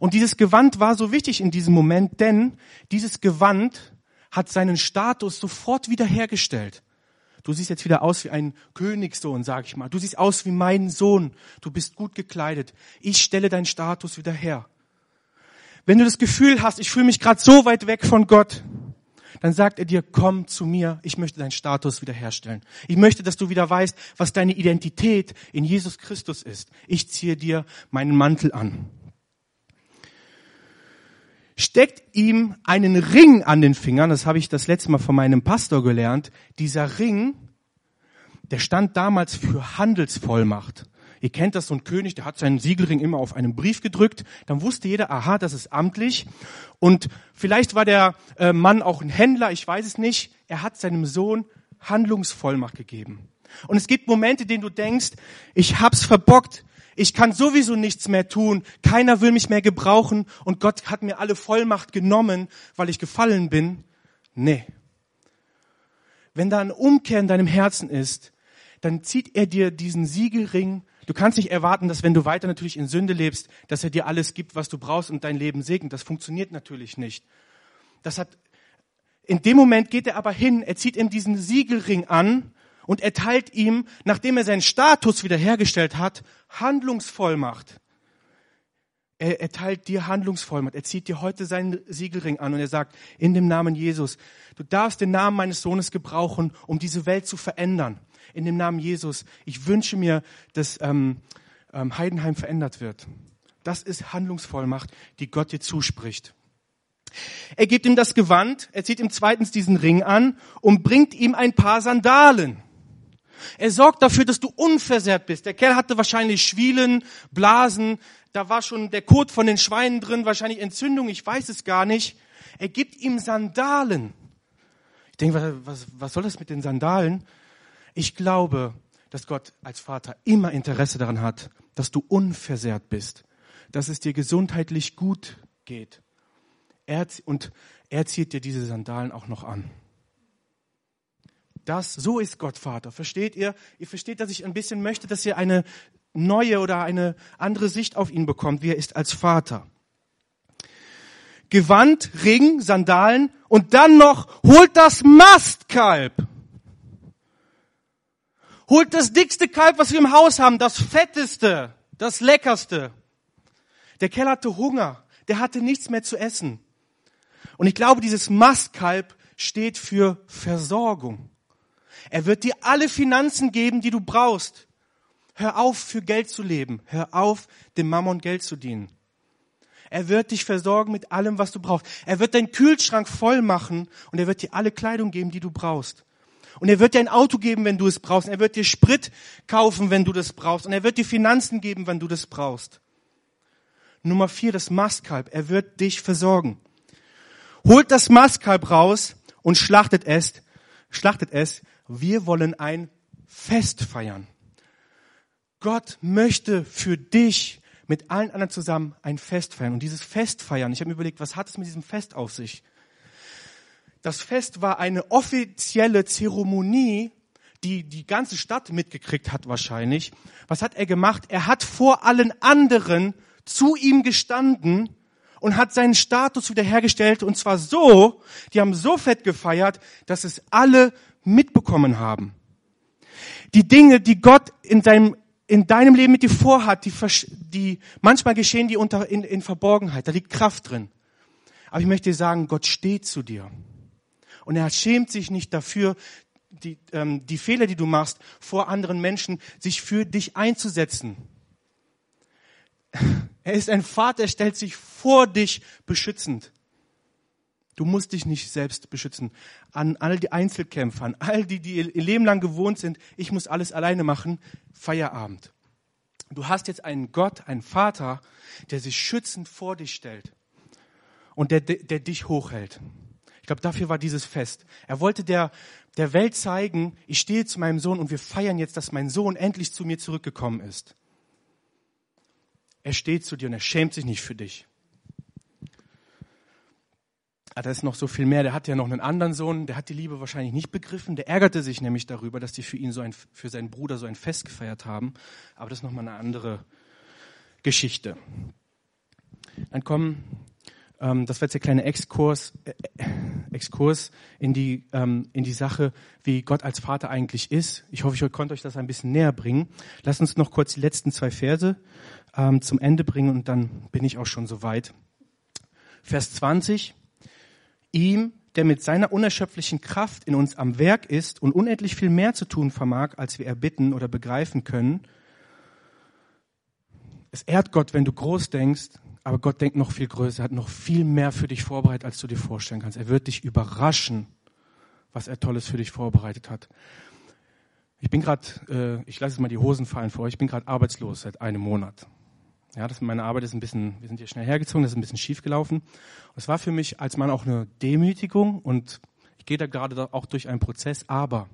Und dieses Gewand war so wichtig in diesem Moment, denn dieses Gewand hat seinen Status sofort wiederhergestellt. Du siehst jetzt wieder aus wie ein Königssohn, sag ich mal. Du siehst aus wie mein Sohn. Du bist gut gekleidet. Ich stelle deinen Status wieder her. Wenn du das Gefühl hast, ich fühle mich gerade so weit weg von Gott, dann sagt er dir, komm zu mir, ich möchte deinen Status wiederherstellen. Ich möchte, dass du wieder weißt, was deine Identität in Jesus Christus ist. Ich ziehe dir meinen Mantel an. Steckt ihm einen Ring an den Fingern, das habe ich das letzte Mal von meinem Pastor gelernt. Dieser Ring, der stand damals für Handelsvollmacht. Ihr kennt das, so ein König, der hat seinen Siegelring immer auf einen Brief gedrückt. Dann wusste jeder, aha, das ist amtlich. Und vielleicht war der äh, Mann auch ein Händler, ich weiß es nicht. Er hat seinem Sohn Handlungsvollmacht gegeben. Und es gibt Momente, in denen du denkst, ich hab's verbockt. Ich kann sowieso nichts mehr tun. Keiner will mich mehr gebrauchen. Und Gott hat mir alle Vollmacht genommen, weil ich gefallen bin. Nee. Wenn da eine Umkehr in deinem Herzen ist, dann zieht er dir diesen Siegelring Du kannst nicht erwarten, dass wenn du weiter natürlich in Sünde lebst, dass er dir alles gibt, was du brauchst und dein Leben segnet. Das funktioniert natürlich nicht. Das hat, in dem Moment geht er aber hin, er zieht ihm diesen Siegelring an und erteilt ihm, nachdem er seinen Status wiederhergestellt hat, Handlungsvollmacht. Er erteilt dir Handlungsvollmacht. Er zieht dir heute seinen Siegelring an und er sagt, in dem Namen Jesus, du darfst den Namen meines Sohnes gebrauchen, um diese Welt zu verändern in dem Namen Jesus. Ich wünsche mir, dass ähm, ähm, Heidenheim verändert wird. Das ist Handlungsvollmacht, die Gott dir zuspricht. Er gibt ihm das Gewand, er zieht ihm zweitens diesen Ring an und bringt ihm ein paar Sandalen. Er sorgt dafür, dass du unversehrt bist. Der Kerl hatte wahrscheinlich Schwielen, Blasen, da war schon der Kot von den Schweinen drin, wahrscheinlich Entzündung, ich weiß es gar nicht. Er gibt ihm Sandalen. Ich denke, was, was soll das mit den Sandalen? Ich glaube, dass Gott als Vater immer Interesse daran hat, dass du unversehrt bist, dass es dir gesundheitlich gut geht. Er, und er zieht dir diese Sandalen auch noch an. Das, so ist Gott Vater. Versteht ihr? Ihr versteht, dass ich ein bisschen möchte, dass ihr eine neue oder eine andere Sicht auf ihn bekommt, wie er ist als Vater. Gewand, Ring, Sandalen und dann noch holt das Mastkalb. Holt das dickste Kalb, was wir im Haus haben, das fetteste, das leckerste. Der Kerl hatte Hunger, der hatte nichts mehr zu essen. Und ich glaube, dieses Mastkalb steht für Versorgung. Er wird dir alle Finanzen geben, die du brauchst. Hör auf, für Geld zu leben. Hör auf, dem Mammon Geld zu dienen. Er wird dich versorgen mit allem, was du brauchst. Er wird deinen Kühlschrank voll machen und er wird dir alle Kleidung geben, die du brauchst. Und er wird dir ein Auto geben, wenn du es brauchst. Er wird dir Sprit kaufen, wenn du das brauchst. Und er wird dir Finanzen geben, wenn du das brauchst. Nummer vier, das Mastkalb. Er wird dich versorgen. Holt das Mastkalb raus und schlachtet es. Schlachtet es. Wir wollen ein Fest feiern. Gott möchte für dich mit allen anderen zusammen ein Fest feiern. Und dieses Fest feiern, ich habe mir überlegt, was hat es mit diesem Fest auf sich? Das Fest war eine offizielle Zeremonie, die die ganze Stadt mitgekriegt hat wahrscheinlich. Was hat er gemacht? Er hat vor allen anderen zu ihm gestanden und hat seinen Status wiederhergestellt. Und zwar so, die haben so fett gefeiert, dass es alle mitbekommen haben. Die Dinge, die Gott in deinem, in deinem Leben mit dir vorhat, die, die manchmal geschehen die unter, in, in Verborgenheit. Da liegt Kraft drin. Aber ich möchte dir sagen, Gott steht zu dir. Und er schämt sich nicht dafür, die, ähm, die Fehler, die du machst, vor anderen Menschen, sich für dich einzusetzen. <laughs> Er ist ein Vater, er stellt sich vor dich beschützend. Du musst dich nicht selbst beschützen. An all die Einzelkämpfer, an all die, die ihr Leben lang gewohnt sind, ich muss alles alleine machen, Feierabend. Du hast jetzt einen Gott, einen Vater, der sich schützend vor dich stellt und der, der, der dich hochhält. Ich glaube, dafür war dieses Fest. Er wollte der, der Welt zeigen, ich stehe zu meinem Sohn und wir feiern jetzt, dass mein Sohn endlich zu mir zurückgekommen ist. Er steht zu dir und er schämt sich nicht für dich. Ah, da ist noch so viel mehr. Der hat ja noch einen anderen Sohn, der hat die Liebe wahrscheinlich nicht begriffen. Der ärgerte sich nämlich darüber, dass die für ihn so ein, für seinen Bruder so ein Fest gefeiert haben. Aber das ist nochmal eine andere Geschichte. Dann kommen, ähm, das wird jetzt der kleine Exkurs, äh, äh, Exkurs in die, ähm, in die Sache, wie Gott als Vater eigentlich ist. Ich hoffe, ich konnte euch das ein bisschen näher bringen. Lasst uns noch kurz die letzten zwei Verse ähm, zum Ende bringen und dann bin ich auch schon soweit. Vers 20 ihm, der mit seiner unerschöpflichen Kraft in uns am Werk ist und unendlich viel mehr zu tun vermag, als wir erbitten oder begreifen können. Es ehrt Gott, wenn du groß denkst, aber Gott denkt noch viel größer, er hat noch viel mehr für dich vorbereitet, als du dir vorstellen kannst. Er wird dich überraschen, was er Tolles für dich vorbereitet hat. Ich bin gerade, äh, ich lasse jetzt mal die Hosen fallen vor ich bin gerade arbeitslos seit einem Monat. Ja, das, meine Arbeit ist ein bisschen, wir sind hier schnell hergezogen, das ist ein bisschen schief gelaufen. Es war für mich als Mann auch eine Demütigung und ich gehe da gerade auch durch einen Prozess, aber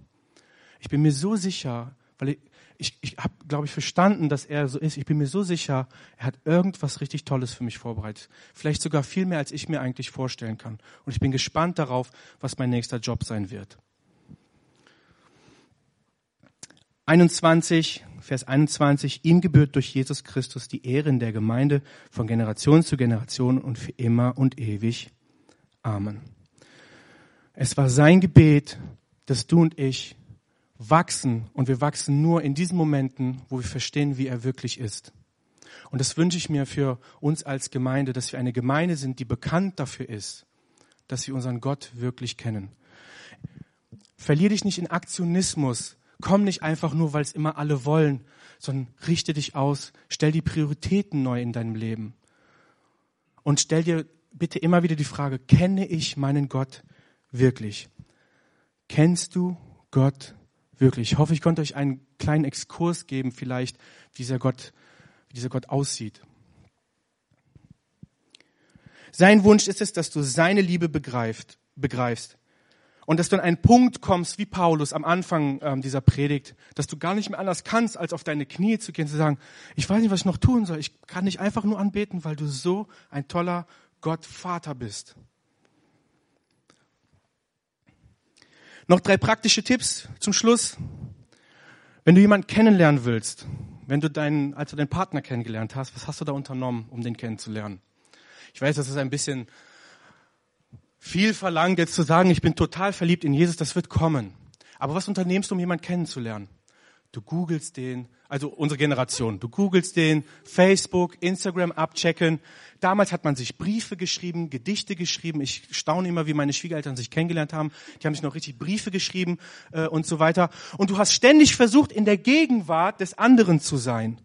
ich bin mir so sicher, weil ich, ich, ich habe, glaube ich, verstanden, dass er so ist. Ich bin mir so sicher, er hat irgendwas richtig Tolles für mich vorbereitet. Vielleicht sogar viel mehr, als ich mir eigentlich vorstellen kann. Und ich bin gespannt darauf, was mein nächster Job sein wird. 21, Vers 21, ihm gebührt durch Jesus Christus die Ehre in der Gemeinde von Generation zu Generation und für immer und ewig. Amen. Es war sein Gebet, dass du und ich wachsen und wir wachsen nur in diesen Momenten, wo wir verstehen, wie er wirklich ist. Und das wünsche ich mir für uns als Gemeinde, dass wir eine Gemeinde sind, die bekannt dafür ist, dass wir unseren Gott wirklich kennen. Verlier dich nicht in Aktionismus, Komm nicht einfach nur, weil es immer alle wollen, sondern richte dich aus, stell die Prioritäten neu in deinem Leben. Und stell dir bitte immer wieder die Frage, kenne ich meinen Gott wirklich? Kennst du Gott wirklich? Ich hoffe, ich konnte euch einen kleinen Exkurs geben, vielleicht, wie dieser Gott, wie dieser Gott aussieht. Sein Wunsch ist es, dass du seine Liebe begreifst, begreifst und dass du an einen Punkt kommst, wie Paulus am Anfang ähm, dieser Predigt, dass du gar nicht mehr anders kannst, als auf deine Knie zu gehen, zu sagen, ich weiß nicht, was ich noch tun soll. Ich kann dich einfach nur anbeten, weil du so ein toller Gott Vater bist. Noch drei praktische Tipps zum Schluss. Wenn du jemanden kennenlernen willst, wenn du deinen, als du deinen Partner kennengelernt hast, was hast du da unternommen, um den kennenzulernen? Ich weiß, das ist ein bisschen viel verlangt, jetzt zu sagen, ich bin total verliebt in Jesus, das wird kommen. Aber was unternehmst du, um jemanden kennenzulernen? Du googelst den, also unsere Generation, du googelst den, Facebook, Instagram abchecken. Damals hat man sich Briefe geschrieben, Gedichte geschrieben. Ich staune immer, wie meine Schwiegereltern sich kennengelernt haben. Die haben sich noch richtig Briefe geschrieben äh, und so weiter. Und du hast ständig versucht, in der Gegenwart des anderen zu sein.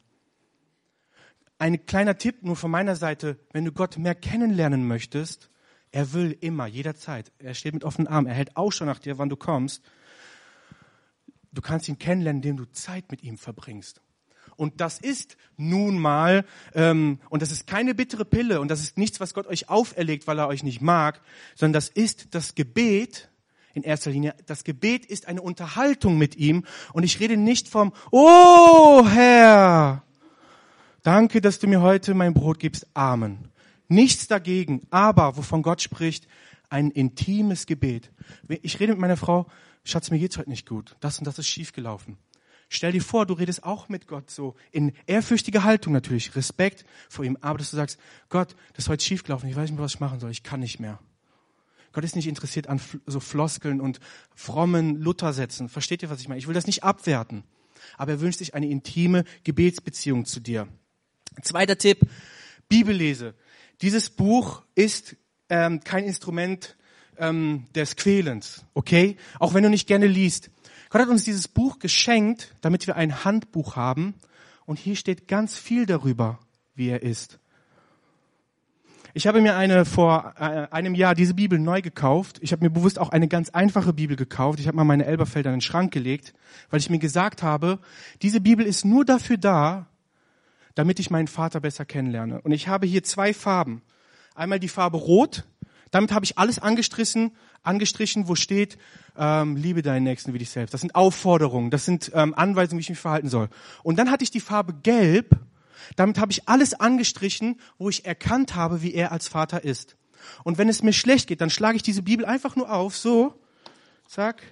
Ein kleiner Tipp nur von meiner Seite, wenn du Gott mehr kennenlernen möchtest, er will immer, jederzeit. Er steht mit offenen Armen. Er hält Ausschau nach dir, wann du kommst. Du kannst ihn kennenlernen, indem du Zeit mit ihm verbringst. Und das ist nun mal, ähm, und das ist keine bittere Pille und das ist nichts, was Gott euch auferlegt, weil er euch nicht mag, sondern das ist das Gebet in erster Linie. Das Gebet ist eine Unterhaltung mit ihm und ich rede nicht vom, oh Herr, danke, dass du mir heute mein Brot gibst. Amen. Nichts dagegen, aber wovon Gott spricht, ein intimes Gebet. Ich rede mit meiner Frau, Schatz, mir geht's heute nicht gut. Das und das ist schiefgelaufen. Stell dir vor, du redest auch mit Gott so in ehrfürchtiger Haltung natürlich, Respekt vor ihm, aber dass du sagst, Gott, das ist heute schiefgelaufen, ich weiß nicht mehr, was ich machen soll, ich kann nicht mehr. Gott ist nicht interessiert an so Floskeln und frommen Luthersätzen. Versteht ihr, was ich meine? Ich will das nicht abwerten. Aber er wünscht sich eine intime Gebetsbeziehung zu dir. Zweiter Tipp, Bibellese. Dieses Buch ist ähm, kein Instrument ähm, des Quälens, okay? Auch wenn du nicht gerne liest. Gott hat uns dieses Buch geschenkt, damit wir ein Handbuch haben. Und hier steht ganz viel darüber, wie er ist. Ich habe mir eine vor äh, einem Jahr diese Bibel neu gekauft. Ich habe mir bewusst auch eine ganz einfache Bibel gekauft. Ich habe mal meine Elberfelder in den Schrank gelegt, weil ich mir gesagt habe, diese Bibel ist nur dafür da, damit ich meinen Vater besser kennenlerne. Und ich habe hier zwei Farben. Einmal die Farbe Rot. Damit habe ich alles angestrichen, angestrichen, wo steht, ähm, liebe deinen Nächsten wie dich selbst. Das sind Aufforderungen, das sind ähm, Anweisungen, wie ich mich verhalten soll. Und dann hatte ich die Farbe Gelb. Damit habe ich alles angestrichen, wo ich erkannt habe, wie er als Vater ist. Und wenn es mir schlecht geht, dann schlage ich diese Bibel einfach nur auf, so, zack,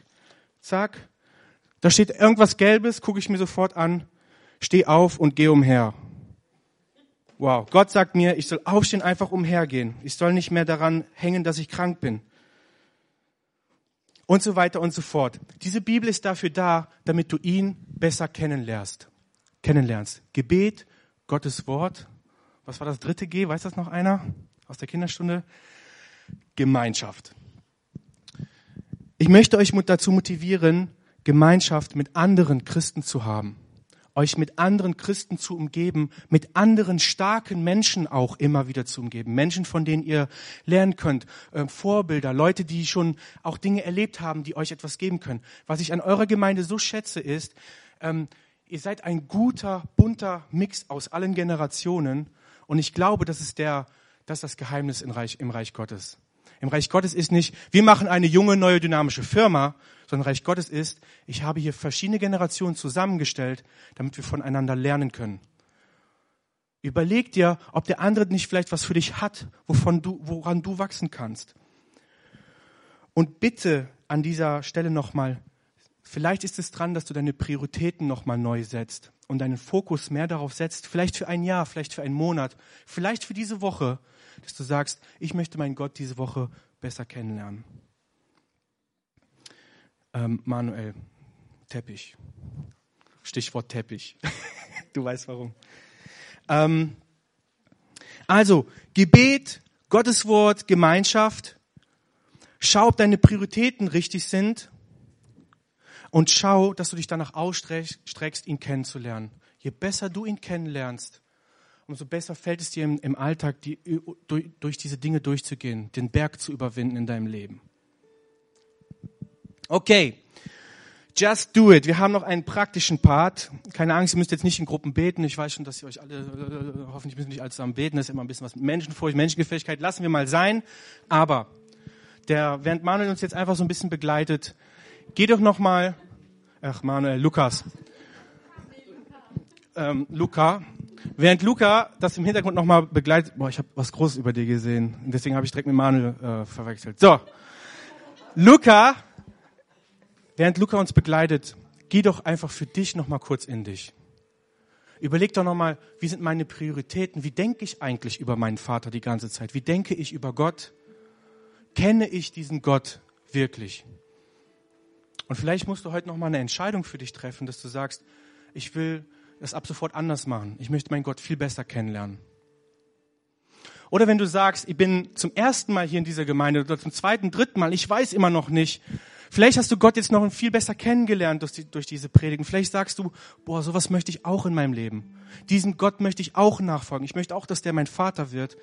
zack. Da steht irgendwas Gelbes, gucke ich mir sofort an, steh auf und geh umher. Wow, Gott sagt mir, ich soll aufstehen, einfach umhergehen. Ich soll nicht mehr daran hängen, dass ich krank bin. Und so weiter und so fort. Diese Bibel ist dafür da, damit du ihn besser kennenlernst. Kennenlernst. Gebet, Gottes Wort. Was war das dritte G? Weiß das noch einer aus der Kinderstunde? Gemeinschaft. Ich möchte euch dazu motivieren, Gemeinschaft mit anderen Christen zu haben euch mit anderen Christen zu umgeben, mit anderen starken Menschen auch immer wieder zu umgeben. Menschen, von denen ihr lernen könnt, äh, Vorbilder, Leute, die schon auch Dinge erlebt haben, die euch etwas geben können. Was ich an eurer Gemeinde so schätze, ist, ähm, ihr seid ein guter, bunter Mix aus allen Generationen. Und ich glaube, das ist der, das ist das Geheimnis im Reich, im Reich Gottes. Im Reich Gottes ist nicht, wir machen eine junge, neue, dynamische Firma, sondern Reich Gottes ist, ich habe hier verschiedene Generationen zusammengestellt, damit wir voneinander lernen können. Überleg dir, ob der andere nicht vielleicht was für dich hat, wovon du, woran du wachsen kannst. Und bitte an dieser Stelle nochmal, vielleicht ist es dran, dass du deine Prioritäten nochmal neu setzt und deinen Fokus mehr darauf setzt, vielleicht für ein Jahr, vielleicht für einen Monat, vielleicht für diese Woche, dass du sagst, ich möchte meinen Gott diese Woche besser kennenlernen. Ähm, Manuel, Teppich. Stichwort Teppich. <laughs> du weißt warum. Ähm, also, Gebet, Gottes Wort, Gemeinschaft. Schau, ob deine Prioritäten richtig sind. Und schau, dass du dich danach ausstreckst, ihn kennenzulernen. Je besser du ihn kennenlernst, umso besser fällt es dir im, im Alltag, die, durch, durch diese Dinge durchzugehen, den Berg zu überwinden in deinem Leben. Okay. Just do it. Wir haben noch einen praktischen Part. Keine Angst, ihr müsst jetzt nicht in Gruppen beten. Ich weiß schon, dass ihr euch alle, hoffentlich müssen nicht alle zusammen beten. Das ist immer ein bisschen was mit Menschenfurcht, Menschengefährlichkeit. Lassen wir mal sein. Aber der, während Manuel uns jetzt einfach so ein bisschen begleitet, geh doch noch mal, ach Manuel, Lukas, ähm, Luca, während Luca das im Hintergrund noch mal begleitet, boah, ich habe was Großes über dir gesehen. Deswegen habe ich direkt mit Manuel äh, verwechselt. So, Luca Während Luca uns begleitet, geh doch einfach für dich noch mal kurz in dich. Überleg doch noch mal, wie sind meine Prioritäten? Wie denke ich eigentlich über meinen Vater die ganze Zeit? Wie denke ich über Gott? Kenne ich diesen Gott wirklich? Und vielleicht musst du heute noch mal eine Entscheidung für dich treffen, dass du sagst, ich will das ab sofort anders machen. Ich möchte meinen Gott viel besser kennenlernen. Oder wenn du sagst, ich bin zum ersten Mal hier in dieser Gemeinde oder zum zweiten, dritten Mal, ich weiß immer noch nicht, Vielleicht hast du Gott jetzt noch viel besser kennengelernt durch, die, durch diese Predigen. Vielleicht sagst du, boah, sowas möchte ich auch in meinem Leben. Diesem Gott möchte ich auch nachfolgen. Ich möchte auch, dass der mein Vater wird.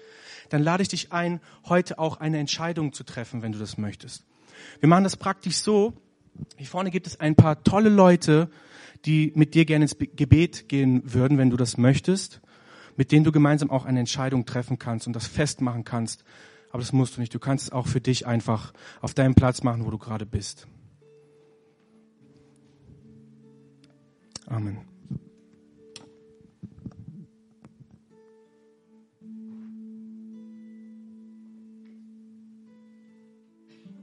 Dann lade ich dich ein, heute auch eine Entscheidung zu treffen, wenn du das möchtest. Wir machen das praktisch so. Hier vorne gibt es ein paar tolle Leute, die mit dir gerne ins Gebet gehen würden, wenn du das möchtest, mit denen du gemeinsam auch eine Entscheidung treffen kannst und das festmachen kannst, aber das musst du nicht. Du kannst es auch für dich einfach auf deinem Platz machen, wo du gerade bist. Amen.